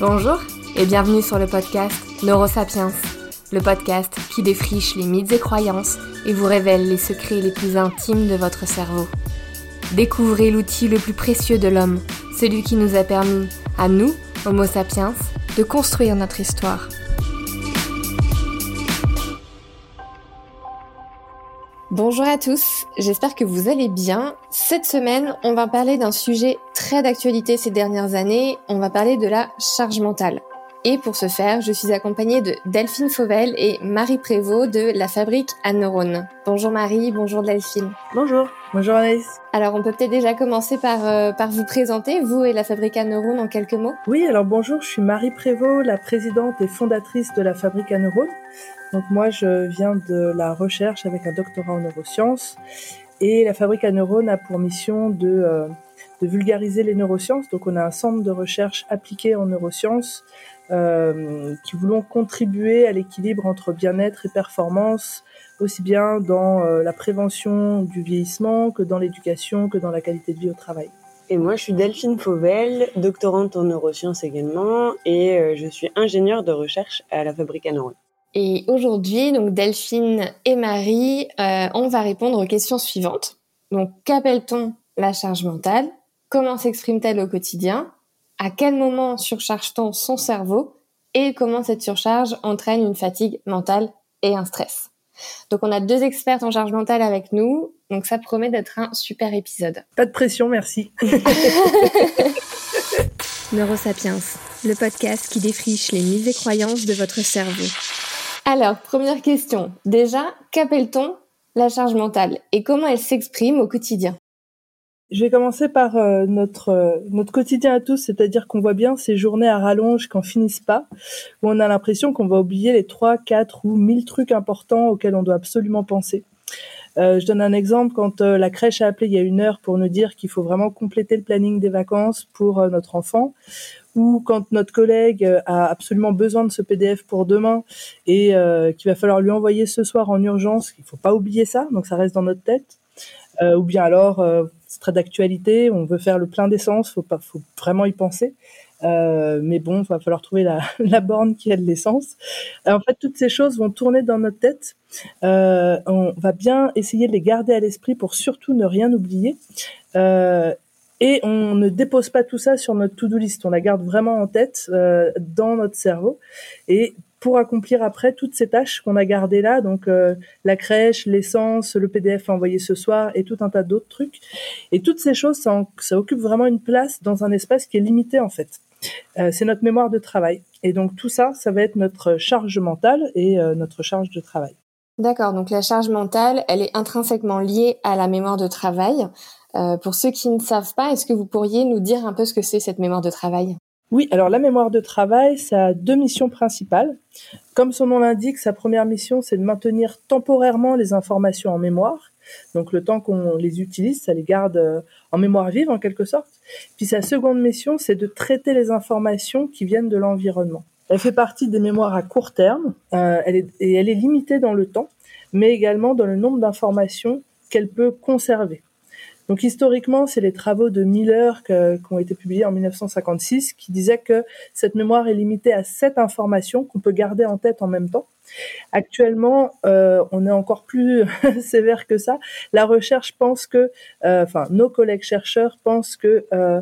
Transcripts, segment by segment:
Bonjour et bienvenue sur le podcast Neurosapiens, le podcast qui défriche les mythes et croyances et vous révèle les secrets les plus intimes de votre cerveau. Découvrez l'outil le plus précieux de l'homme, celui qui nous a permis, à nous, Homo sapiens, de construire notre histoire. Bonjour à tous, j'espère que vous allez bien. Cette semaine, on va parler d'un sujet très d'actualité ces dernières années, on va parler de la charge mentale. Et pour ce faire, je suis accompagnée de Delphine Fauvel et Marie Prévost de la Fabrique à Neurones. Bonjour Marie, bonjour Delphine. Bonjour. Bonjour Anaïs. Alors on peut peut-être déjà commencer par, euh, par vous présenter, vous et la Fabrique à Neurones en quelques mots. Oui, alors bonjour, je suis Marie Prévost, la présidente et fondatrice de la Fabrique à Neurones. Donc moi, je viens de la recherche avec un doctorat en neurosciences et la Fabrique à neurones a pour mission de, euh, de vulgariser les neurosciences. Donc on a un centre de recherche appliqué en neurosciences euh, qui voulons contribuer à l'équilibre entre bien-être et performance, aussi bien dans euh, la prévention du vieillissement que dans l'éducation, que dans la qualité de vie au travail. Et moi, je suis Delphine Fauvel, doctorante en neurosciences également, et je suis ingénieure de recherche à la Fabrique à neurones. Et aujourd'hui, donc Delphine et Marie, euh, on va répondre aux questions suivantes. Donc, qu'appelle-t-on la charge mentale? Comment s'exprime-t-elle au quotidien? À quel moment surcharge-t-on son cerveau? Et comment cette surcharge entraîne une fatigue mentale et un stress? Donc, on a deux expertes en charge mentale avec nous, donc ça promet d'être un super épisode. Pas de pression, merci. Neurosapiens, le podcast qui défriche les mises et croyances de votre cerveau. Alors, première question. Déjà, qu'appelle-t-on la charge mentale et comment elle s'exprime au quotidien? Je vais commencer par euh, notre euh, notre quotidien à tous, c'est-à-dire qu'on voit bien ces journées à rallonge qui n'en finissent pas, où on a l'impression qu'on va oublier les trois, quatre ou mille trucs importants auxquels on doit absolument penser. Euh, je donne un exemple quand la crèche a appelé il y a une heure pour nous dire qu'il faut vraiment compléter le planning des vacances pour notre enfant ou quand notre collègue euh, a absolument besoin de ce PDF pour demain et euh, qu'il va falloir lui envoyer ce soir en urgence, il faut pas oublier ça, donc ça reste dans notre tête. Euh, ou bien alors, euh, c'est très d'actualité, on veut faire le plein d'essence, faut pas, faut vraiment y penser. Euh, mais bon, il va falloir trouver la, la borne qui a de l'essence. En fait, toutes ces choses vont tourner dans notre tête. on va bien essayer de les garder à l'esprit pour surtout ne rien oublier. Et on ne dépose pas tout ça sur notre to-do list. On la garde vraiment en tête euh, dans notre cerveau. Et pour accomplir après toutes ces tâches qu'on a gardées là, donc euh, la crèche, l'essence, le PDF envoyé ce soir et tout un tas d'autres trucs. Et toutes ces choses, ça, ça, occupe vraiment une place dans un espace qui est limité en fait. Euh, c'est notre mémoire de travail. Et donc tout ça, ça va être notre charge mentale et euh, notre charge de travail. D'accord, donc la charge mentale, elle est intrinsèquement liée à la mémoire de travail. Euh, pour ceux qui ne savent pas, est-ce que vous pourriez nous dire un peu ce que c'est cette mémoire de travail? Oui, alors la mémoire de travail, ça a deux missions principales. Comme son nom l'indique, sa première mission, c'est de maintenir temporairement les informations en mémoire. Donc le temps qu'on les utilise, ça les garde euh, en mémoire vive en quelque sorte. Puis sa seconde mission, c'est de traiter les informations qui viennent de l'environnement. Elle fait partie des mémoires à court terme euh, et elle est limitée dans le temps, mais également dans le nombre d'informations qu'elle peut conserver. Donc historiquement, c'est les travaux de Miller qui ont été publiés en 1956 qui disaient que cette mémoire est limitée à sept informations qu'on peut garder en tête en même temps. Actuellement, euh, on est encore plus sévère que ça. La recherche pense que, euh, enfin, nos collègues chercheurs pensent que euh,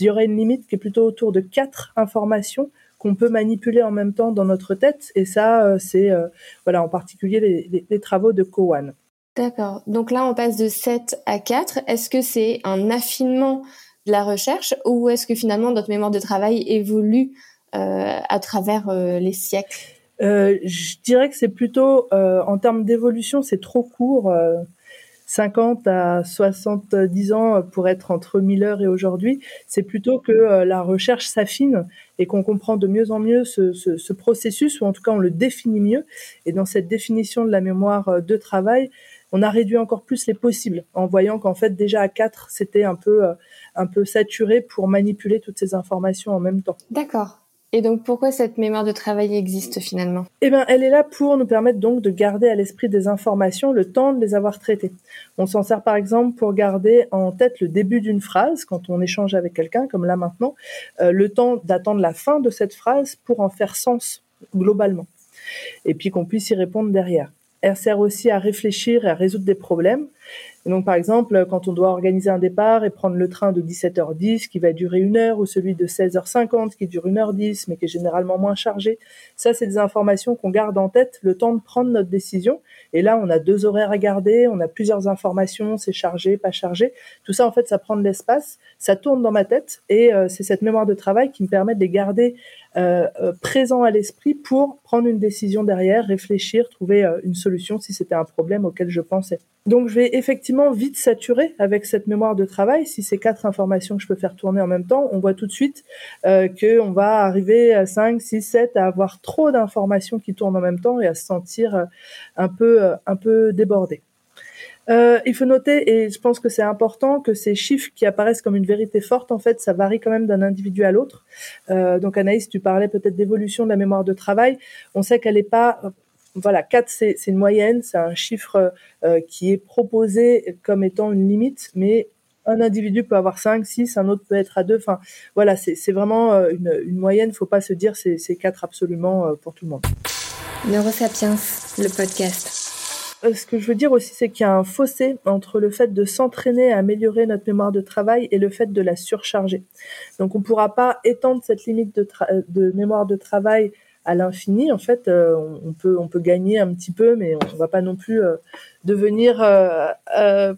il y aurait une limite qui est plutôt autour de quatre informations qu'on peut manipuler en même temps dans notre tête. Et ça, euh, c'est euh, voilà, en particulier les, les, les travaux de Cowan. D'accord. Donc là, on passe de 7 à 4. Est-ce que c'est un affinement de la recherche ou est-ce que finalement notre mémoire de travail évolue euh, à travers euh, les siècles? Euh, Je dirais que c'est plutôt, en termes d'évolution, c'est trop court. 50 à 70 ans pour être entre Miller et aujourd'hui, c'est plutôt que la recherche s'affine et qu'on comprend de mieux en mieux ce, processus, ou en tout cas on le définit mieux. Et dans cette définition de la mémoire de travail, on a réduit encore plus les possibles en voyant qu'en fait déjà à 4 c'était un peu euh, un peu saturé pour manipuler toutes ces informations en même temps. D'accord. Et donc pourquoi cette mémoire de travail existe finalement? Eh bien, elle est là pour nous permettre donc de garder à l'esprit des informations le temps de les avoir traitées. On s'en sert par exemple pour garder en tête le début d'une phrase quand on échange avec quelqu'un, comme là maintenant, euh, le temps d'attendre la fin de cette phrase pour en faire sens globalement, et puis qu'on puisse y répondre derrière. Elle sert aussi à réfléchir et à résoudre des problèmes donc, par exemple, quand on doit organiser un départ et prendre le train de 17h10 qui va durer une heure ou celui de 16h50 qui dure une heure 10 mais qui est généralement moins chargé, ça, c'est des informations qu'on garde en tête le temps de prendre notre décision. Et là, on a deux horaires à garder, on a plusieurs informations, c'est chargé, pas chargé. Tout ça, en fait, ça prend de l'espace, ça tourne dans ma tête et euh, c'est cette mémoire de travail qui me permet de les garder euh, euh, présents à l'esprit pour prendre une décision derrière, réfléchir, trouver une solution si c'était un problème auquel je pensais. Donc, je vais effectivement vite saturé avec cette mémoire de travail. Si c'est quatre informations que je peux faire tourner en même temps, on voit tout de suite euh, qu'on va arriver à 5, 6, 7 à avoir trop d'informations qui tournent en même temps et à se sentir euh, un peu, euh, un peu débordé. Il faut noter, et je pense que c'est important, que ces chiffres qui apparaissent comme une vérité forte, en fait, ça varie quand même d'un individu à l'autre. Donc Anaïs, tu parlais peut-être d'évolution de la mémoire de travail. On sait qu'elle n'est pas voilà, 4, c'est une moyenne, c'est un chiffre euh, qui est proposé comme étant une limite, mais un individu peut avoir 5, 6, un autre peut être à 2. Enfin, voilà, c'est vraiment euh, une, une moyenne. faut pas se dire c'est 4 absolument euh, pour tout le monde. Neurosapiens, le podcast. Ce que je veux dire aussi, c'est qu'il y a un fossé entre le fait de s'entraîner à améliorer notre mémoire de travail et le fait de la surcharger. Donc, on ne pourra pas étendre cette limite de, de mémoire de travail à l'infini. En fait, euh, on peut gagner un petit peu, mais on va pas non plus euh, devenir euh,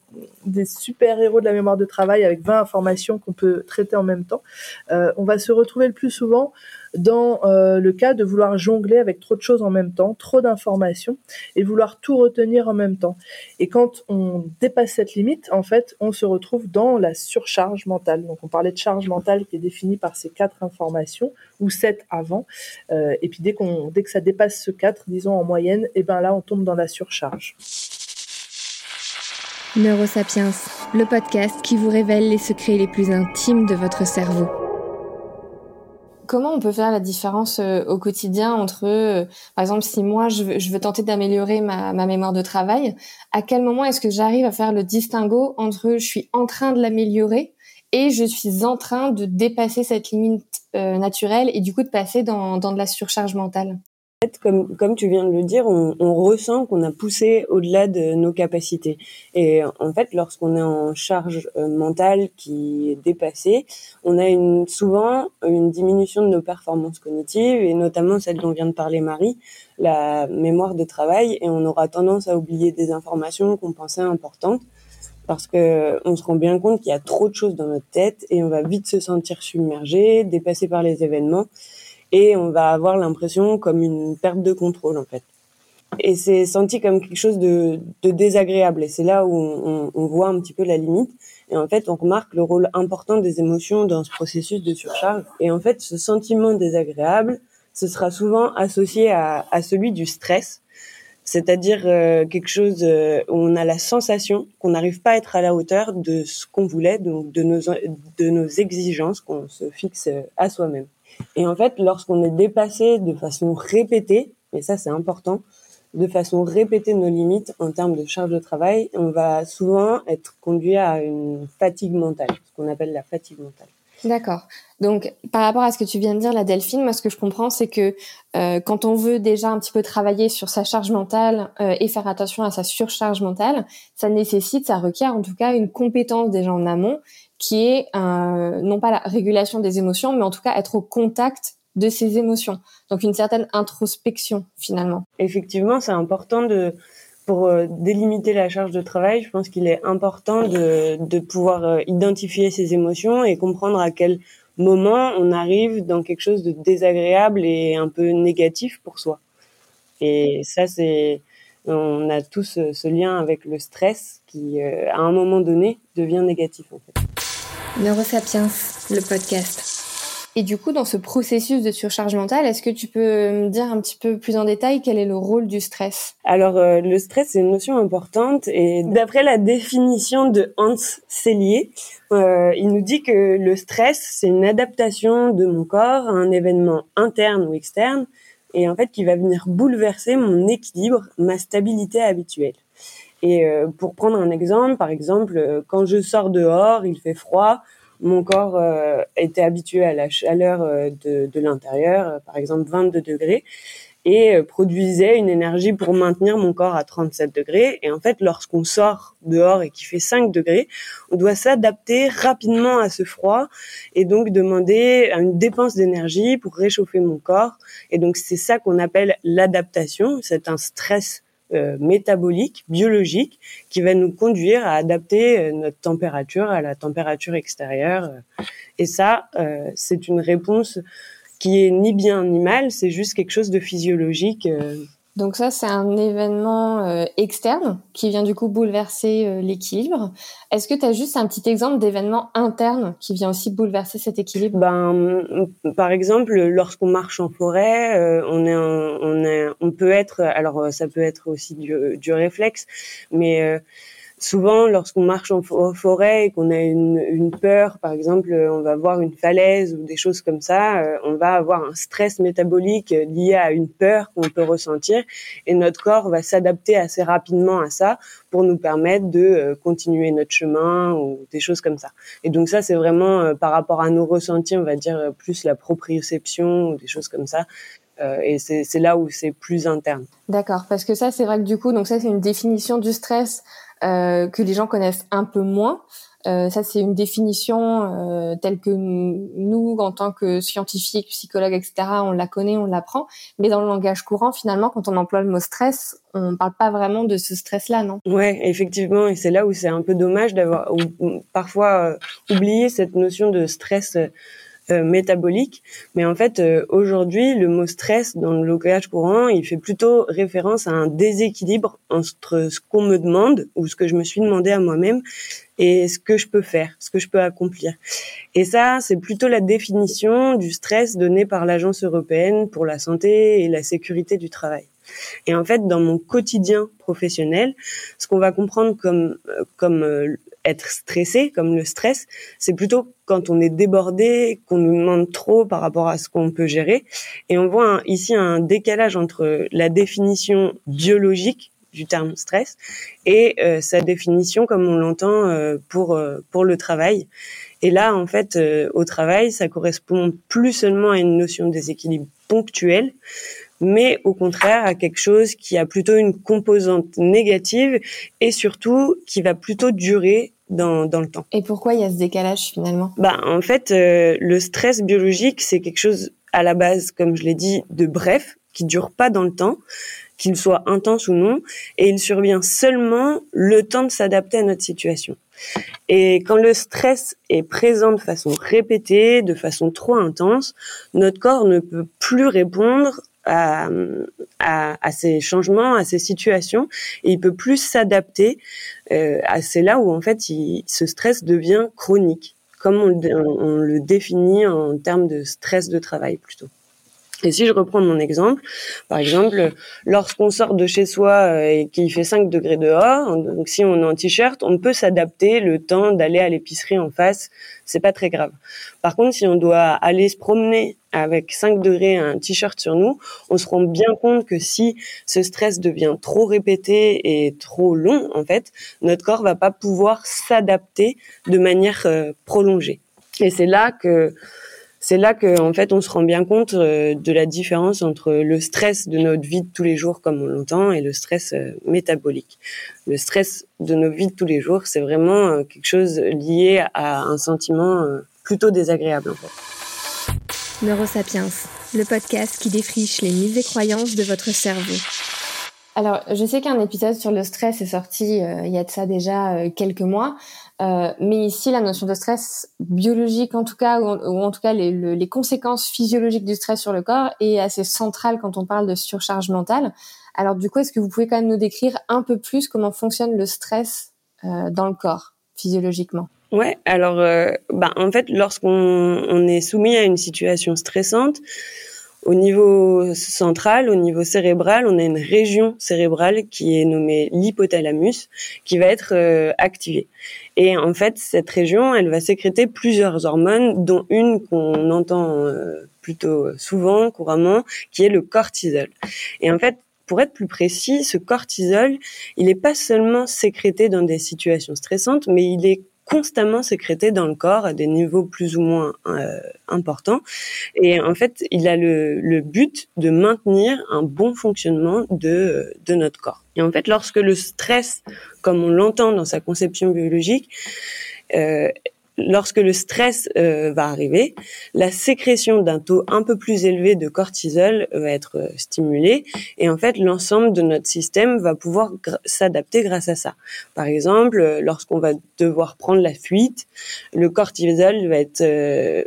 des super héros de la mémoire de travail avec 20 informations qu'on peut traiter en même temps. on va se retrouver le plus souvent dans euh, le cas de vouloir jongler avec trop de choses en même temps, trop d'informations, et vouloir tout retenir en même temps. Et quand on dépasse cette limite, en fait, on se retrouve dans la surcharge mentale. Donc on parlait de charge mentale qui est définie par ces quatre informations, ou sept avant, euh, et puis dès, dès que ça dépasse ce quatre, disons en moyenne, et eh ben là on tombe dans la surcharge. Neurosapiens, le podcast qui vous révèle les secrets les plus intimes de votre cerveau. Comment on peut faire la différence euh, au quotidien entre, euh, par exemple, si moi je veux, tenter d'améliorer ma, mémoire de travail, à quel moment est-ce que j'arrive à faire le distinguo entre je suis en train de l'améliorer et je suis en train de dépasser cette limite euh, naturelle et du coup de passer dans de la surcharge mentale? Comme, comme tu viens de le dire, on, on ressent qu'on a poussé au-delà de nos capacités. Et en fait, lorsqu'on est en charge euh, mentale qui est dépassée, on a une, souvent une diminution de nos performances cognitives, et notamment celle dont vient de parler Marie, la mémoire de travail, et on aura tendance à oublier des informations qu'on pensait importantes parce que on se rend bien compte qu'il y a trop de choses dans notre tête et on va vite se sentir submergé, dépassé par les événements et on va avoir l'impression comme une perte de contrôle en fait. Et c'est senti comme quelque chose de, de désagréable et c'est là où on, on, voit un petit peu la limite. Et en fait, on remarque le rôle important des émotions dans ce processus de surcharge. Et en fait, ce sentiment désagréable, ce sera souvent associé à, à celui du stress, c'est-à-dire euh, quelque chose euh, où on a la sensation qu'on n'arrive pas à être à la hauteur de ce qu'on voulait, donc de nos, de nos exigences qu'on se fixe à soi-même. Et en fait, lorsqu'on est dépassé de façon répétée, et ça c'est important, de façon répétée nos limites en termes de charge de travail, on va souvent être conduit à une fatigue mentale, ce qu'on appelle la fatigue mentale. D'accord. Donc, par rapport à ce que tu viens de dire, la Delphine, moi, ce que je comprends, c'est que euh, quand on veut déjà un petit peu travailler sur sa charge mentale euh, et faire attention à sa surcharge mentale, ça nécessite, ça requiert en tout cas une compétence déjà en amont qui est non pas la régulation des émotions, mais en tout cas être au contact de ses émotions. Donc une certaine introspection finalement. Effectivement, c'est important de pour euh, délimiter la charge de travail, je pense qu'il est important de, de pouvoir euh, identifier ses émotions et comprendre à quel moment on arrive dans quelque chose de désagréable et un peu négatif pour soi. Et ça, c'est on a tous ce lien avec le stress qui, euh, à un moment donné, devient négatif en fait. Neurosapiens, le podcast. Et du coup, dans ce processus de surcharge mentale, est-ce que tu peux me dire un petit peu plus en détail quel est le rôle du stress? Alors, euh, le stress, c'est une notion importante et d'après la définition de Hans Selye, euh, il nous dit que le stress, c'est une adaptation de mon corps à un événement interne ou externe et en fait qui va venir bouleverser mon équilibre, ma stabilité habituelle. Et euh, pour prendre un exemple, par exemple, quand je sors dehors, il fait froid, mon corps euh, était habitué à la chaleur euh, de, de l'intérieur, euh, par exemple 22 degrés, et produisait une énergie pour maintenir mon corps à 37 degrés. Et en fait, lorsqu'on sort dehors et qu'il fait 5 degrés, on doit s'adapter rapidement à ce froid et donc demander une dépense d'énergie pour réchauffer mon corps. Et donc c'est ça qu'on appelle l'adaptation. C'est un stress euh, métabolique, biologique, qui va nous conduire à adapter euh, notre température à la température extérieure. Et ça, euh, c'est une réponse qui est ni bien ni mal, c'est juste quelque chose de physiologique. Donc ça, c'est un événement euh, externe qui vient du coup bouleverser euh, l'équilibre. Est-ce que tu as juste un petit exemple d'événement interne qui vient aussi bouleverser cet équilibre? Ben, par exemple, lorsqu'on marche en forêt, euh, on est, on est, on peut être, alors ça peut être aussi du, du réflexe, mais souvent, lorsqu'on marche en forêt et qu'on a une, une, peur, par exemple, on va voir une falaise ou des choses comme ça, euh, on va avoir un stress métabolique lié à une peur qu'on peut ressentir et notre corps va s'adapter assez rapidement à ça pour nous permettre de euh, continuer notre chemin ou des choses comme ça. Et donc ça, c'est vraiment euh, par rapport à nos ressentis, on va dire plus la proprioception ou des choses comme ça. et c'est là où c'est plus interne. D'accord, parce que ça, c'est vrai que du coup, donc ça, c'est une définition du stress euh, que les gens connaissent un peu moins. Euh, ça, c'est une définition euh, telle que nous, en tant que scientifiques, psychologues, etc., on la connaît, on l'apprend. Mais dans le langage courant, finalement, quand on emploie le mot stress, on ne parle pas vraiment de ce stress-là, non? Ouais, effectivement, et c'est là où c'est un peu dommage d'avoir parfois oublié cette notion de stress euh, métabolique. Mais en fait, euh, aujourd'hui, le mot stress dans le langage courant, il fait plutôt référence à un déséquilibre entre ce qu'on me demande ou ce que je me suis demandé à moi-même et ce que je peux faire, ce que je peux accomplir. Et ça, c'est plutôt la définition du stress donnée par l'Agence européenne pour la santé et la sécurité du travail. Et en fait, dans mon quotidien professionnel, ce qu'on va comprendre comme euh, comme être stressé, comme le stress, c'est plutôt quand on est débordé, qu'on nous demande trop par rapport à ce qu'on peut gérer. Et on voit ici un décalage entre la définition biologique du terme stress et euh, sa définition comme on l'entend euh, pour euh, pour le travail. Et là, en fait, au travail, ça correspond plus seulement à une notion de déséquilibre ponctuel, mais au contraire à quelque chose qui a plutôt une composante négative et surtout qui va plutôt durer dans, dans le temps. Et pourquoi il y a ce décalage finalement? Bah en fait, euh, le stress biologique c'est quelque chose à la base, comme je l'ai dit, de bref, qui dure pas dans le temps, qu'il soit intense ou non, et il survient seulement le temps de s'adapter à notre situation. Et quand le stress est présent de façon répétée, de façon trop intense, notre corps ne peut plus répondre à, à, ces changements, à ces situations, et il peut plus s'adapter. Euh, c'est là où en fait il, ce stress devient chronique, comme on, on le définit en termes de stress de travail plutôt. Et si je reprends mon exemple, par exemple, lorsqu'on sort de chez soi euh, et qu'il fait 5 degrés dehors, donc si on est en t-shirt, on peut s'adapter le temps d'aller à l'épicerie en face, c'est pas très grave. Par contre, si on doit aller se promener avec 5 degrés un t-shirt sur nous, on se rend bien compte que si ce stress devient trop répété et trop long, en fait, notre corps va pas pouvoir s'adapter de manière euh, prolongée. Et c'est là que c'est là que en fait on se rend bien compte euh, de la différence entre le stress de notre vie de tous les jours comme on l'entend et le stress euh, métabolique. Le stress de nos vies de tous les jours, c'est vraiment quelque chose lié à un sentiment plutôt désagréable en fait. Neurosapiens, le podcast qui défriche les mythes et croyances de votre cerveau. Alors, je sais qu'un épisode sur le stress est sorti il y a de ça déjà quelques mois. Euh, mais ici, la notion de stress biologique, en tout cas, ou en, tout cas les, les, conséquences physiologiques du stress sur le corps, est assez centrale quand on parle de surcharge mentale. Alors, du coup, est-ce que vous pouvez quand même nous décrire un peu plus comment fonctionne le stress euh, dans le corps, physiologiquement? Ouais, alors euh, bah, en fait, lorsqu'on on est soumis à une situation stressante, au niveau central, au niveau cérébral, on a une région cérébrale qui est nommée l'hypothalamus, qui va être euh, activée. Et en fait, cette région, elle va sécréter plusieurs hormones, dont une qu'on entend euh, plutôt souvent, couramment, qui est le cortisol. Et en fait, pour être plus précis, ce cortisol, il n'est pas seulement sécrété dans des situations stressantes, mais il est constamment sécrété dans le corps à des niveaux plus ou moins euh, importants. Et en fait, il a le, le, but de maintenir un bon fonctionnement de, de notre corps. Et en fait, lorsque le stress, comme on l'entend dans sa conception biologique, euh, lorsque le stress euh, va arriver, la sécrétion d'un taux un peu plus élevé de cortisol va être euh, stimulée et en fait l'ensemble de notre système va pouvoir s'adapter grâce à ça. Par exemple, euh, lorsqu'on va devoir prendre la fuite, le cortisol va être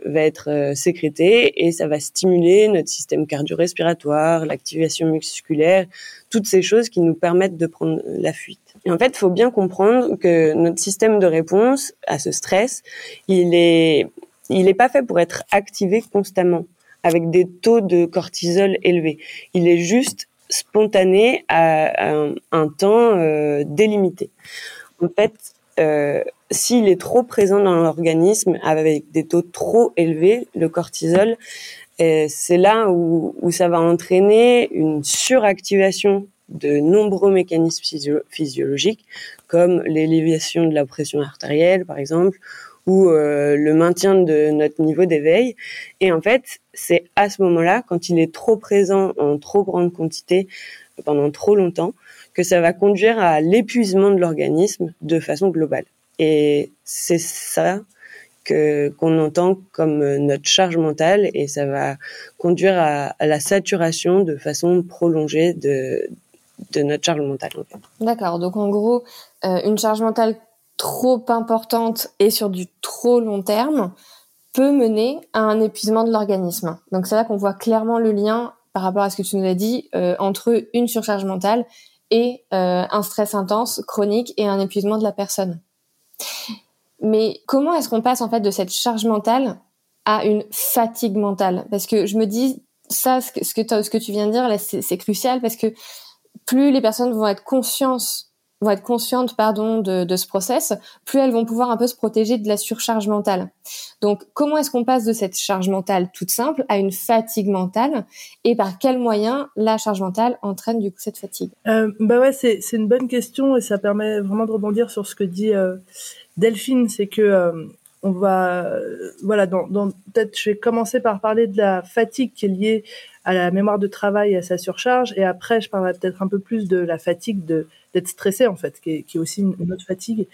va être sécrété et ça va stimuler notre système cardio-respiratoire, l'activation musculaire, toutes ces choses qui nous permettent de prendre la fuite. Et en fait, il faut bien comprendre que notre système de réponse à ce stress, il est, il est pas fait pour être activé constamment avec des taux de cortisol élevés. Il est juste spontané à un, temps euh, délimité. En fait, euh, s'il est trop présent dans l'organisme avec des taux trop élevés, le cortisol, euh, c'est là où ça va entraîner une suractivation de nombreux mécanismes physiologiques comme l'élévation de la pression artérielle par exemple ou euh, le maintien de notre niveau d'éveil. Et en fait c'est à ce moment-là quand il est trop présent en trop grande quantité pendant trop longtemps que ça va conduire à l'épuisement de l'organisme de façon globale. Et c'est ça qu'on entend comme notre charge mentale et ça va conduire à, à la saturation de façon prolongée de de notre charge mentale. D'accord. Donc en gros, euh, une charge mentale trop importante et sur du trop long terme peut mener à un épuisement de l'organisme. Donc c'est là qu'on voit clairement le lien par rapport à ce que tu nous as dit euh, entre une surcharge mentale et euh, un stress intense chronique et un épuisement de la personne. Mais comment est-ce qu'on passe en fait de cette charge mentale à une fatigue mentale? Parce que je me dis ça, ce que, ce que, tu viens de dire là, c'est crucial parce que plus les personnes vont être conscientes vont être conscientes pardon de, de, ce process, plus elles vont pouvoir un peu se protéger de la surcharge mentale. Donc comment est-ce qu'on passe de cette charge mentale toute simple à une fatigue mentale et par quels moyens la charge mentale entraîne du coup cette fatigue? Euh, Bah ouais c'est une bonne question et ça permet vraiment de rebondir sur ce que dit euh, Delphine, c'est que euh, on va voilà dans, dans peut-être je vais commencer par parler de la fatigue qui est liée à la mémoire de travail et à sa surcharge. Et après, je parlerai peut-être un peu plus de la fatigue de d'être stressé en fait, qui est, qui est aussi une, autre fatigue.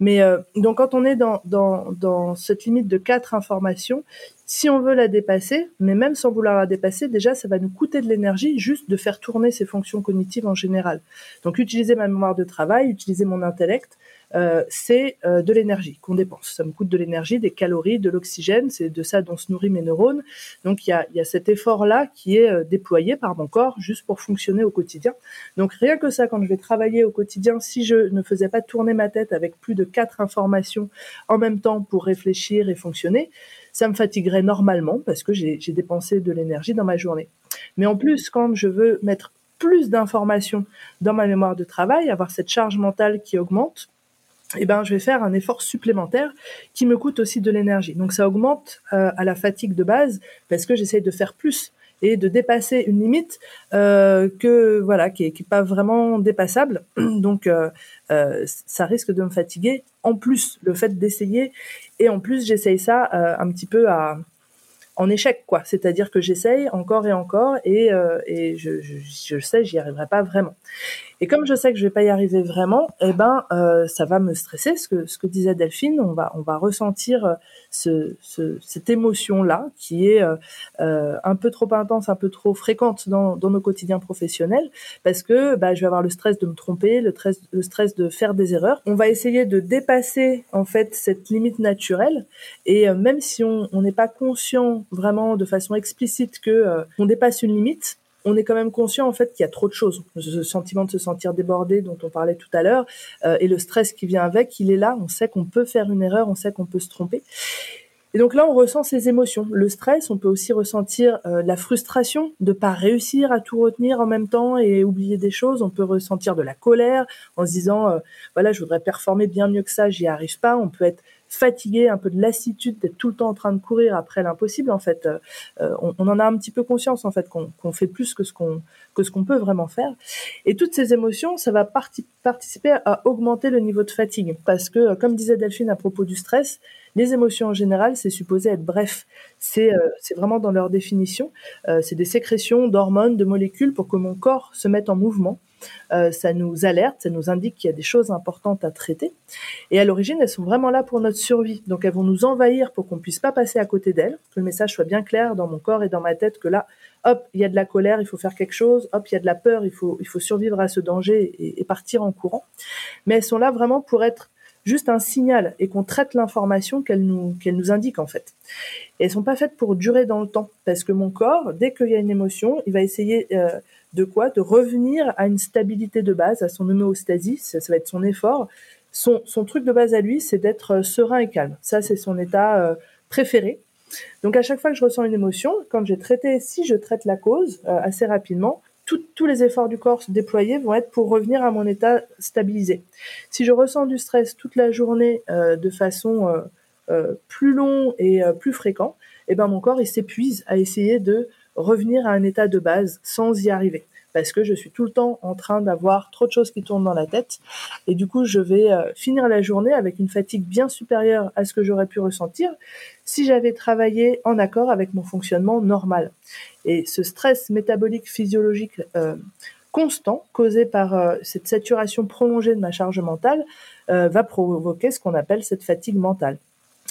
Mais euh, donc quand on est dans, dans, dans cette limite de quatre informations, si on veut la dépasser, mais même sans vouloir la dépasser, déjà ça va nous coûter de l'énergie juste de faire tourner ces fonctions cognitives en général. Donc utiliser ma mémoire de travail, utiliser mon intellect, euh, c'est euh, de l'énergie qu'on dépense. Ça me coûte de l'énergie, des calories, de l'oxygène, c'est de ça dont se nourrissent mes neurones. Donc il y a, y a, cet effort-là qui est euh, déployé par mon corps juste pour fonctionner au quotidien. Donc rien que ça, quand je vais travailler au quotidien, si je ne faisais pas tourner ma tête avec plus de quatre informations en même temps pour réfléchir et fonctionner, ça me fatiguerait normalement parce que j'ai dépensé de l'énergie dans ma journée. Mais en plus, quand je veux mettre plus d'informations dans ma mémoire de travail, avoir cette charge mentale qui augmente, eh ben, je vais faire un effort supplémentaire qui me coûte aussi de l'énergie. Donc ça augmente euh, à la fatigue de base parce que j'essaye de faire plus et de dépasser une limite euh, que voilà qui est, pas vraiment dépassable. Donc euh, ça risque de me fatiguer. En plus, le fait d'essayer et en plus j'essaye ça un petit peu à en échec quoi. C'est-à-dire que j'essaye encore et encore et, et je, je sais j'y arriverai pas vraiment. Et comme je sais que je vais pas y arriver vraiment, eh ben euh, ça va me stresser. Ce que ce que disait Delphine, on va on va ressentir euh, ce, ce cette émotion là qui est euh, euh, un peu trop intense, un peu trop fréquente dans dans nos quotidiens professionnels, parce que bah, je vais avoir le stress de me tromper, le stress le stress de faire des erreurs. On va essayer de dépasser en fait cette limite naturelle et euh, même si on n'est pas conscient vraiment de façon explicite que on dépasse une limite, on est quand même conscient en fait qu'il y a trop de choses. Ce sentiment de se sentir débordé dont on parlait tout à l'heure euh, et le stress qui vient avec, il est là. On sait qu'on peut faire une erreur, on sait qu'on peut se tromper. Et donc là, on ressent ces émotions. Le stress, on peut aussi ressentir euh, la frustration de pas réussir à tout retenir en même temps et oublier des choses. On peut ressentir de la colère en se disant, euh, voilà, je voudrais performer bien mieux que ça, j'y arrive pas. On peut être fatigué, un peu de lassitude, d'être tout le temps en train de courir après l'impossible. En fait, euh, on, en a un petit peu conscience en fait qu'on fait plus que ce qu'on que ce qu'on peut vraiment faire. Et toutes ces émotions, ça va participer à augmenter le niveau de fatigue, parce que comme disait Delphine à propos du stress, les émotions en général, c'est supposé être bref. C'est euh, vraiment dans leur définition. Euh, c'est des sécrétions d'hormones, de molécules pour que mon corps se mette en mouvement. Euh, ça nous alerte, ça nous indique qu'il y a des choses importantes à traiter. Et à l'origine, elles sont vraiment là pour notre survie. Donc elles vont nous envahir pour qu'on puisse pas passer à côté d'elles, que le message soit bien clair dans mon corps et dans ma tête que là, hop, il y a de la colère, il faut faire quelque chose, hop, il y a de la peur, il faut, il faut survivre à ce danger et, partir en courant. Mais elles sont là vraiment pour être juste un signal et qu'on traite l'information qu'elle nous, qu'elle nous indique en fait. Elles sont pas faites pour durer dans le temps parce que mon corps, dès qu'il y a une émotion, il va essayer euh, de quoi? De revenir à une stabilité de base, à son homéostasie, ça, va être son effort. Son, son truc de base à lui, c'est d'être euh, serein et calme. Ça, c'est son état euh, préféré. Donc à chaque fois que je ressens une émotion, quand j'ai traité, si je traite la cause assez rapidement, tous les efforts du corps déployés vont être pour revenir à mon état stabilisé. Si je ressens du stress toute la journée euh, de façon euh, euh, plus long et plus fréquent, eh ben mon corps s'épuise à essayer de revenir à un état de base sans y arriver parce que je suis tout le temps en train d'avoir trop de choses qui tournent dans la tête. Et du coup, je vais euh, finir la journée avec une fatigue bien supérieure à ce que j'aurais pu ressentir si j'avais travaillé en accord avec mon fonctionnement normal. Et ce stress métabolique physiologique euh, constant causé par euh, cette saturation prolongée de ma charge mentale va provoquer ce qu'on appelle cette fatigue mentale.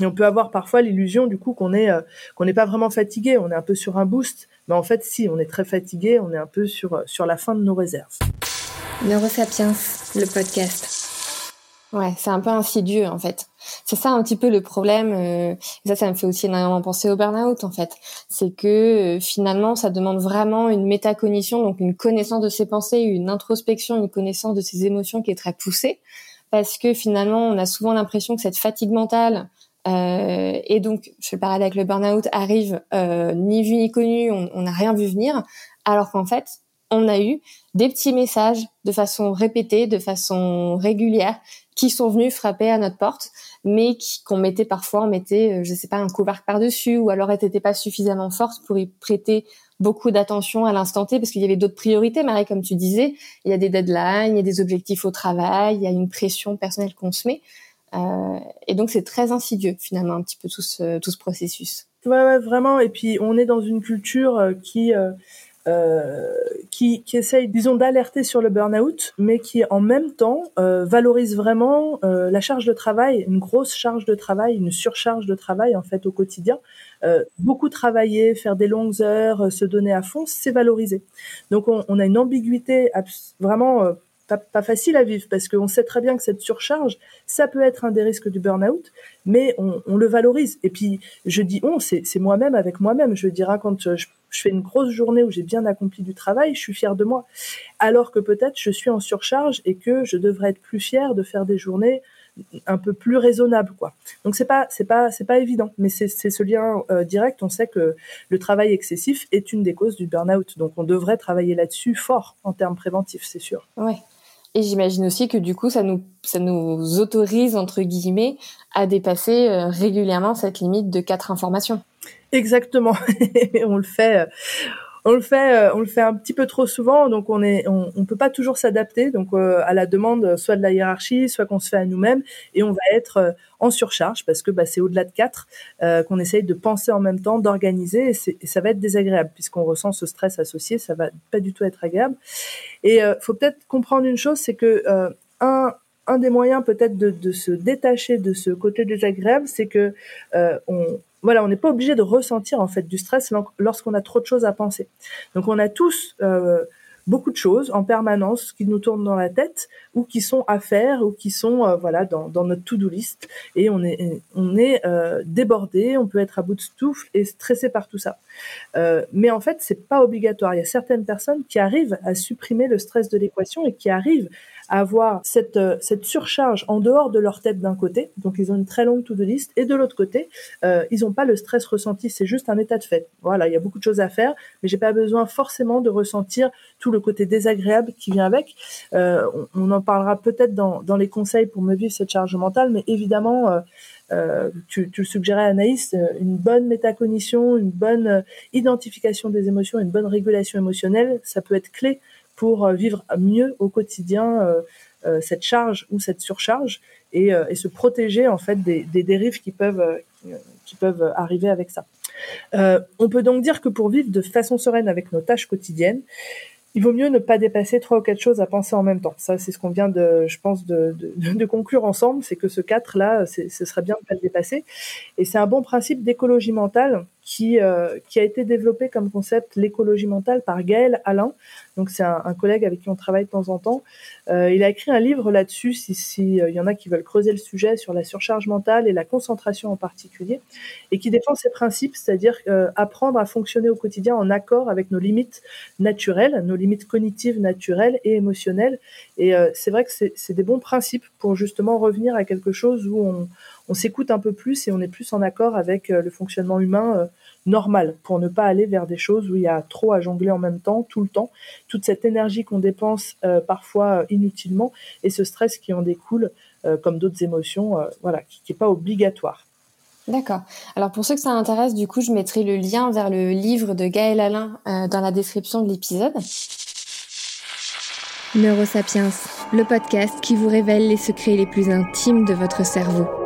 Et on peut avoir parfois l'illusion du coup qu'on est qu'on n'est pas vraiment fatigué, on est un peu sur un boost, mais en fait, si, on est très fatigué, on est un peu sur, sur la fin de nos réserves. Neurosapiens, le podcast. Ouais, c'est un peu insidieux en fait. C'est ça un petit peu le problème. Euh, ça, ça me fait aussi énormément penser au burn-out en fait. C'est que euh, finalement, ça demande vraiment une métacognition, donc une connaissance de ses pensées, une introspection, une connaissance de ses émotions qui est très poussée. Parce que finalement, on a souvent l'impression que cette fatigue mentale, euh, et donc, je fais pareil avec le burn-out, arrive euh, ni vu ni connu, on n'a rien vu venir, alors qu'en fait, on a eu des petits messages de façon répétée, de façon régulière, qui sont venus frapper à notre porte, mais qu'on mettait parfois, on mettait, euh, je sais pas, un couvercle par-dessus, ou alors elle n'était pas suffisamment forte pour y prêter beaucoup d'attention à l'instant T, parce qu'il y avait d'autres priorités, Marie, comme tu disais, il y a des deadlines, il y a des objectifs au travail, il y a une pression personnelle qu'on se met. Euh, et donc c'est très insidieux finalement un petit peu tout ce, tout ce processus. Ouais, vraiment. Et puis on est dans une culture euh, qui euh, qui, qui essaye, disons, d'alerter sur le burn-out, mais qui en même temps valorise vraiment la charge de travail, une grosse charge de travail, une surcharge de travail en fait au quotidien. beaucoup travailler, faire des longues heures, se donner à fond, c'est valorisé. Donc on, on, a une ambiguïté vraiment pas, facile à vivre parce qu'on sait très bien que cette surcharge, ça peut être un des risques du burn-out, mais on, le valorise. Et puis, je dis on, c'est moi-même avec moi-même. Je dirais quand je, je, fais une grosse journée où j'ai bien accompli du travail, je suis fière de moi. Alors que peut-être je suis en surcharge et que je devrais être plus fière de faire des journées un peu plus raisonnables, quoi. Donc c'est pas c'est pas c'est pas évident, mais c'est ce lien euh, direct. On sait que le travail excessif est une des causes du burn-out, donc on devrait travailler là-dessus fort en termes préventifs, c'est sûr. Ouais. Et j'imagine aussi que du coup, ça nous, ça nous autorise, entre guillemets, à dépasser euh, régulièrement cette limite de quatre informations. Exactement. on le fait. On le fait, euh, on le fait un petit peu trop souvent, donc on est, on, on peut pas toujours s'adapter, donc euh, à la demande soit de la hiérarchie, soit qu'on se fait à nous-mêmes, et on va être euh, en surcharge parce que bah, c'est au-delà de quatre qu'on essaye de penser en même temps, d'organiser, et, et, ça va être désagréable puisqu'on ressent ce stress associé, ça va pas du tout être agréable. Et faut peut-être comprendre une chose, c'est que un un des moyens peut-être de, de, se détacher de ce côté désagréable, c'est que on, voilà, on n'est pas obligé de ressentir en fait du stress lorsqu'on a trop de choses à penser. Donc on a tous euh, beaucoup de choses en permanence qui nous tournent dans la tête ou qui sont à faire ou qui sont euh, voilà dans, notre to-do list et on est on est euh, débordé, on peut être à bout de souffle et stressé par tout ça. Euh, mais en fait, c'est pas obligatoire. Il y a certaines personnes qui arrivent à supprimer le stress de l'équation et qui arrivent avoir cette, euh, cette surcharge en dehors de leur tête d'un côté, donc ils ont une très longue to-do list, et de l'autre côté, euh, ils n'ont pas le stress ressenti, c'est juste un état de fait. Voilà, il y a beaucoup de choses à faire, mais j'ai pas besoin forcément de ressentir tout le côté désagréable qui vient avec. Euh, on, en parlera peut-être dans, dans les conseils pour me vivre cette charge mentale, mais évidemment, euh, euh, tu, tu, le suggérais Anaïs, une bonne métacognition, une bonne identification des émotions, une bonne régulation émotionnelle, ça peut être clé pour euh, vivre mieux au quotidien euh, euh, cette charge ou cette surcharge et, se protéger en fait des, dérives qui peuvent qui peuvent arriver avec ça. On peut donc dire que pour vivre de façon sereine avec nos tâches quotidiennes, il vaut mieux ne pas dépasser trois ou quatre choses à penser en même temps. Ça, c'est ce qu'on vient de, je pense, de, conclure ensemble, c'est que ce quatre là, ce serait bien de ne pas le dépasser. Et c'est un bon principe d'écologie mentale qui, euh, qui a été développé comme concept l'écologie mentale par Gaël Alain. Donc c'est un, un, collègue avec qui on travaille de temps en temps. Euh, il a écrit un livre là-dessus, si, si euh, y en a qui veulent creuser le sujet sur la surcharge mentale et la concentration en particulier, et qui défend ses principes, c'est-à-dire euh, apprendre à fonctionner au quotidien en accord avec nos limites naturelles, nos limites cognitives naturelles et émotionnelles. Et euh, c'est vrai que c'est des bons principes pour justement revenir à quelque chose où on on s'écoute un peu plus et on est plus en accord avec euh, le fonctionnement humain euh, normal pour ne pas aller vers des choses où il y a trop à jongler en même temps, tout le temps, toute cette énergie qu'on dépense euh, parfois inutilement et ce stress qui en découle, comme d'autres émotions, voilà, qui n'est pas obligatoire. D'accord. Alors pour ceux que ça intéresse, du coup, je mettrai le lien vers le livre de Gaël Alain dans la description de l'épisode. Neurosapiens, le podcast qui vous révèle les secrets les plus intimes de votre cerveau.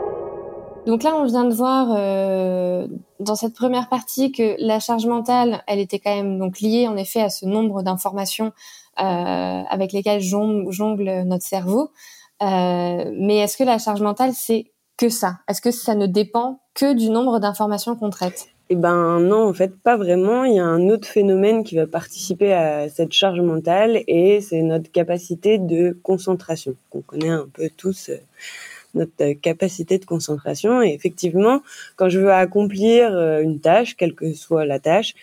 Donc là, on vient de voir euh, dans cette première partie que la charge mentale, elle était quand même donc liée en effet à ce nombre d'informations euh, avec lesquelles jongle, notre cerveau. Euh, mais est-ce que la charge mentale, c'est que ça? Est-ce que ça ne dépend que du nombre d'informations qu'on traite? Eh ben non, en fait, pas vraiment. Il y a un autre phénomène qui va participer à cette charge mentale et c'est notre capacité de concentration qu'on connaît un peu tous notre capacité de concentration. Et effectivement, quand je veux accomplir euh, une tâche, quelle que soit la tâche,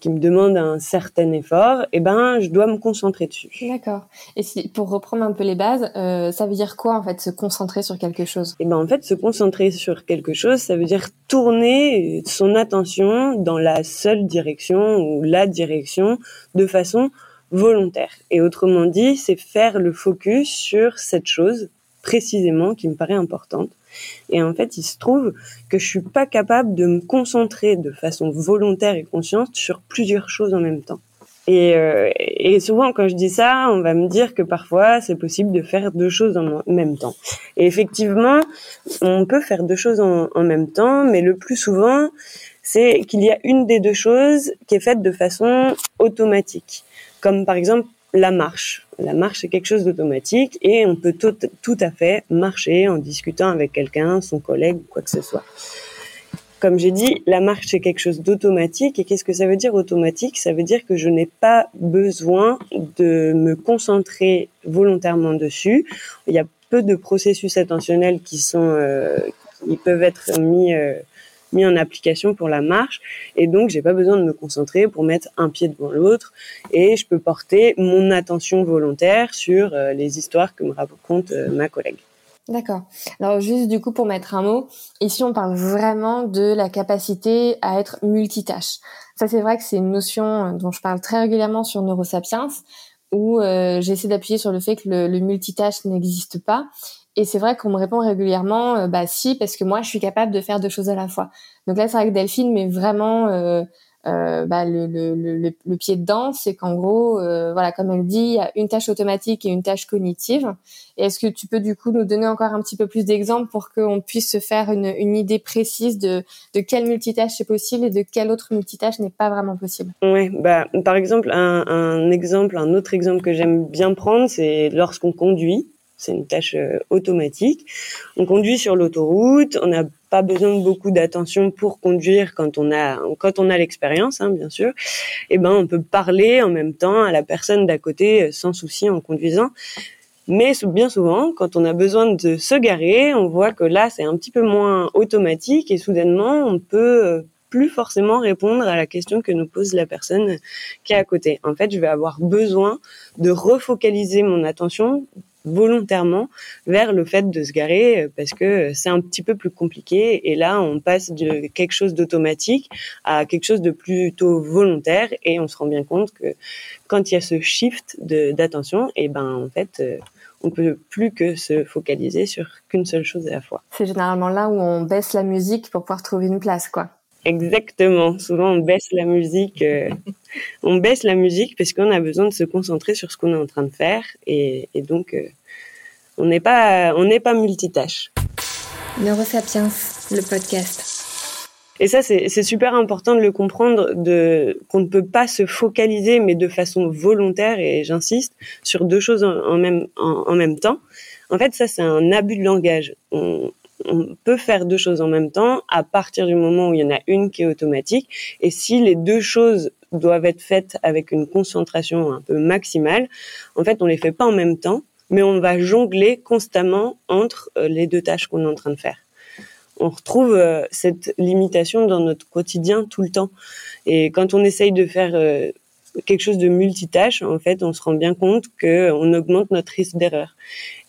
qui me demande un certain effort, eh ben, je dois me concentrer dessus. D'accord. Et si, pour reprendre un peu les bases, euh, ça veut dire quoi en fait, se concentrer sur quelque chose? Eh ben, en fait, se concentrer sur quelque chose, ça veut dire tourner son attention dans la seule direction ou la direction de façon volontaire. Et autrement dit, c'est faire le focus sur cette chose précisément qui me paraît importante. Et en fait, il se trouve que je suis pas capable de me concentrer de façon volontaire et consciente sur plusieurs choses en même temps. Et, euh, et souvent, quand je dis ça, on va me dire que parfois, c'est possible de faire deux choses en même temps. Et effectivement, on peut faire deux choses en, en même temps, mais le plus souvent, c'est qu'il y a une des deux choses qui est faite de façon automatique. Comme par exemple la marche. La marche, c'est quelque chose d'automatique et on peut tout, à fait marcher en discutant avec quelqu'un, son collègue ou quoi que ce soit. Comme j'ai dit, la marche, c'est quelque chose d'automatique. Et qu'est-ce que ça veut dire automatique? Ça veut dire que je n'ai pas besoin de me concentrer volontairement dessus. Il y a peu de processus attentionnels qui sont, euh, qui peuvent être mis euh, mis en application pour la marche et donc j'ai pas besoin de me concentrer pour mettre un pied devant l'autre et je peux porter mon attention volontaire sur euh, les histoires que me raconte euh, ma collègue. D'accord. Alors juste du coup pour mettre un mot, ici on parle vraiment de la capacité à être multitâche. Ça c'est vrai que c'est une notion euh, dont je parle très régulièrement sur Neurosapiens où j'essaie d'appuyer sur le fait que le, le multitâche n'existe pas et c'est vrai qu'on me répond régulièrement, euh, bah si, parce que moi, je suis capable de faire deux choses à la fois. Donc là, c'est vrai que Delphine met vraiment euh, bah, le, le, le, le, pied dedans. C'est qu'en gros, euh, voilà, comme elle dit, il y a une tâche automatique et une tâche cognitive. Et est-ce que tu peux du coup nous donner encore un petit peu plus d'exemples pour qu'on puisse se faire une, une idée précise de, de quelle multitâche c'est possible et de quelle autre multitâche n'est pas vraiment possible? Ouais, bah par exemple, un, un exemple, un autre exemple que j'aime bien prendre, c'est lorsqu'on conduit c'est une tâche euh, automatique. On conduit sur l'autoroute, on n'a pas besoin de beaucoup d'attention pour conduire quand on a quand on a l'expérience, hein, bien sûr. Et eh ben on peut parler en même temps à la personne d'à côté euh, sans souci en conduisant. Mais bien souvent, quand on a besoin de se garer, on voit que là c'est un petit peu moins automatique et soudainement on peut euh, plus forcément répondre à la question que nous pose la personne qui est à côté. En fait, je vais avoir besoin de refocaliser mon attention volontairement vers le fait de se garer euh, parce que c'est un petit peu plus compliqué et là on passe de quelque chose d'automatique à quelque chose de plutôt volontaire et on se rend bien compte que quand il y a ce shift d'attention et eh ben en fait euh, on peut plus que se focaliser sur qu'une seule chose à la fois. C'est généralement là où on baisse la musique pour pouvoir trouver une place quoi. Exactement. Souvent, on baisse la musique. Euh, on baisse la musique parce qu'on a besoin de se concentrer sur ce qu'on est en train de faire, et, donc euh, on n'est pas, on n'est pas multitâche. Neurosapiens, le podcast. Et ça, c'est super important de le comprendre, de qu'on ne peut pas se focaliser, mais de façon volontaire, et j'insiste, sur deux choses en, même en, même temps. En fait, ça, c'est un abus de langage. On, on peut faire deux choses en même temps à partir du moment où il y en a une qui est automatique. Et si les deux choses doivent être faites avec une concentration un peu maximale, en fait, on les fait pas en même temps, mais on va jongler constamment entre euh, les deux tâches qu'on est en train de faire. On retrouve euh, cette limitation dans notre quotidien tout le temps. Et quand on essaye de faire euh, quelque chose de multitâche, en fait, on se rend bien compte qu'on augmente notre risque d'erreur.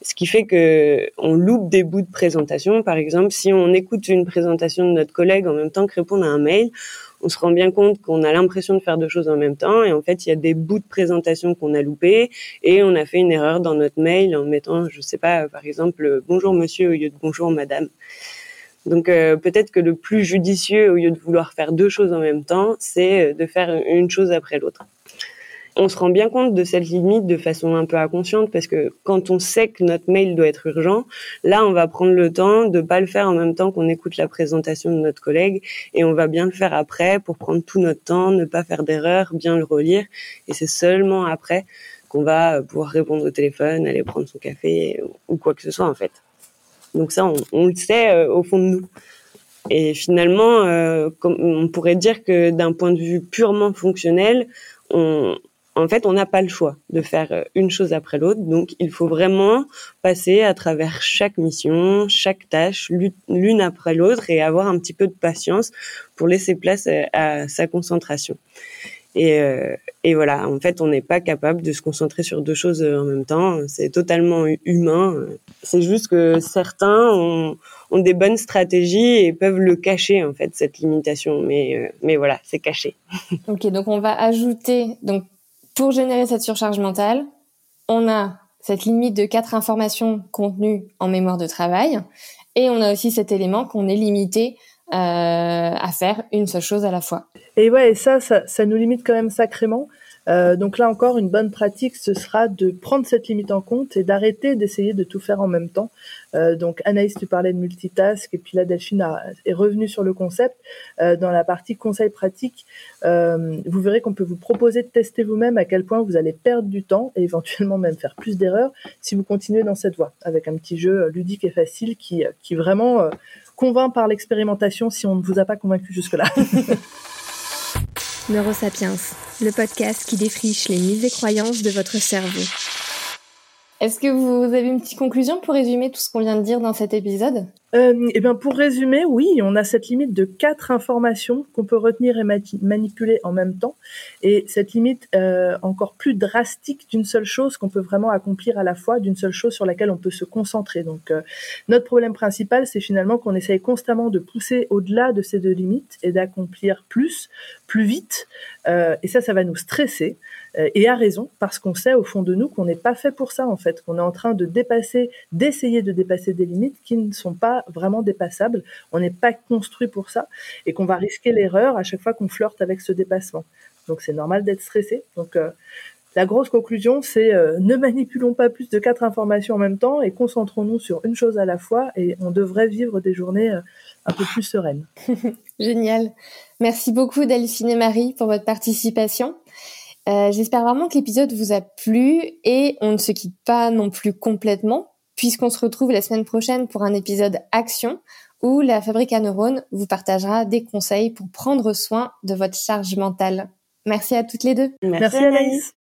Ce qui fait que on loupe des bouts de présentation. Par exemple, si on écoute une présentation de notre collègue en même temps que répondre à un mail, on se rend bien compte qu'on a l'impression de faire deux choses en même temps et en fait il y a des bouts de présentation qu'on a loupés et on a fait une erreur dans notre mail en mettant je sais pas par exemple bonjour monsieur au lieu de bonjour madame donc euh, peut-être que le plus judicieux au lieu de vouloir faire deux choses en même temps c'est de faire une chose après l'autre on se rend bien compte de cette limite de façon un peu inconsciente parce que quand on sait que notre mail doit être urgent, là, on va prendre le temps de pas le faire en même temps qu'on écoute la présentation de notre collègue et on va bien le faire après pour prendre tout notre temps, ne pas faire d'erreur, bien le relire et c'est seulement après qu'on va pouvoir répondre au téléphone, aller prendre son café ou quoi que ce soit en fait. Donc ça, on, le sait euh, au fond de nous. Et finalement, euh, on pourrait dire que d'un point de vue purement fonctionnel, on, en fait, on n'a pas le choix de faire euh, une chose après l'autre. Donc, il faut vraiment passer à travers chaque mission, chaque tâche, l'une après l'autre et avoir un petit peu de patience pour laisser place euh, à sa concentration. Et, euh, et voilà, en fait, on n'est pas capable de se concentrer sur deux choses en même temps. C'est totalement humain. C'est juste que certains ont, ont, des bonnes stratégies et peuvent le cacher, en fait, cette limitation. Mais, mais voilà, c'est caché. Ok, donc on va ajouter donc pour générer cette surcharge mentale, on a cette limite de quatre informations contenues en mémoire de travail et on a aussi cet élément qu'on est limité à faire une seule chose à la fois. Et ouais, ça, ça, ça nous limite quand même sacrément euh, donc là encore, une bonne pratique, ce sera de prendre cette limite en compte et d'arrêter d'essayer de tout faire en même temps. Euh, donc Anaïs, tu parlais de multitask et puis la Delphine est revenue sur le concept. Euh, dans la partie conseil pratique, vous verrez qu'on peut vous proposer de tester vous-même à quel point vous allez perdre du temps et éventuellement même faire plus d'erreurs si vous continuez dans cette voie avec un petit jeu ludique et facile qui, qui vraiment convainc par l'expérimentation si on ne vous a pas convaincu jusque-là. Neurosapiens, le podcast qui défriche les mythes et croyances de votre cerveau. Est-ce que vous avez une petite conclusion pour résumer tout ce qu'on vient de dire dans cet épisode? Euh, Eh bien, pour résumer, oui, on a cette limite de quatre informations qu'on peut retenir et manipuler en même temps, et cette limite euh, encore plus drastique d'une seule chose qu'on peut vraiment accomplir à la fois, d'une seule chose sur laquelle on peut se concentrer. Donc, euh, notre problème principal, c'est finalement qu'on essaye constamment de pousser au-delà de ces deux limites et d'accomplir plus, plus vite, euh, et ça, ça va nous stresser. Euh, et à raison, parce qu'on sait au fond de nous qu'on n'est pas fait pour ça, en fait, qu'on est en train de dépasser, d'essayer de dépasser des limites qui ne sont pas vraiment dépassables. On n'est pas construit pour ça et qu'on va risquer l'erreur à chaque fois qu'on flirte avec ce dépassement. Donc c'est normal d'être stressé. Donc euh, la grosse conclusion, c'est euh, ne manipulons pas plus de quatre informations en même temps et concentrons-nous sur une chose à la fois et on devrait vivre des journées un peu plus sereines. Génial. Merci beaucoup Delphine et Marie pour votre participation. Euh, j'espère vraiment que l'épisode vous a plu et on ne se quitte pas non plus complètement puisqu'on se retrouve la semaine prochaine pour un épisode action où la fabrique à neurones vous partagera des conseils pour prendre soin de votre charge mentale. Merci à toutes les deux. Merci, Anaïs.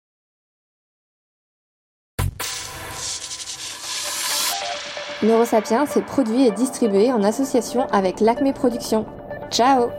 Neurosapiens est produit et distribué en association avec l'Acme Productions. Ciao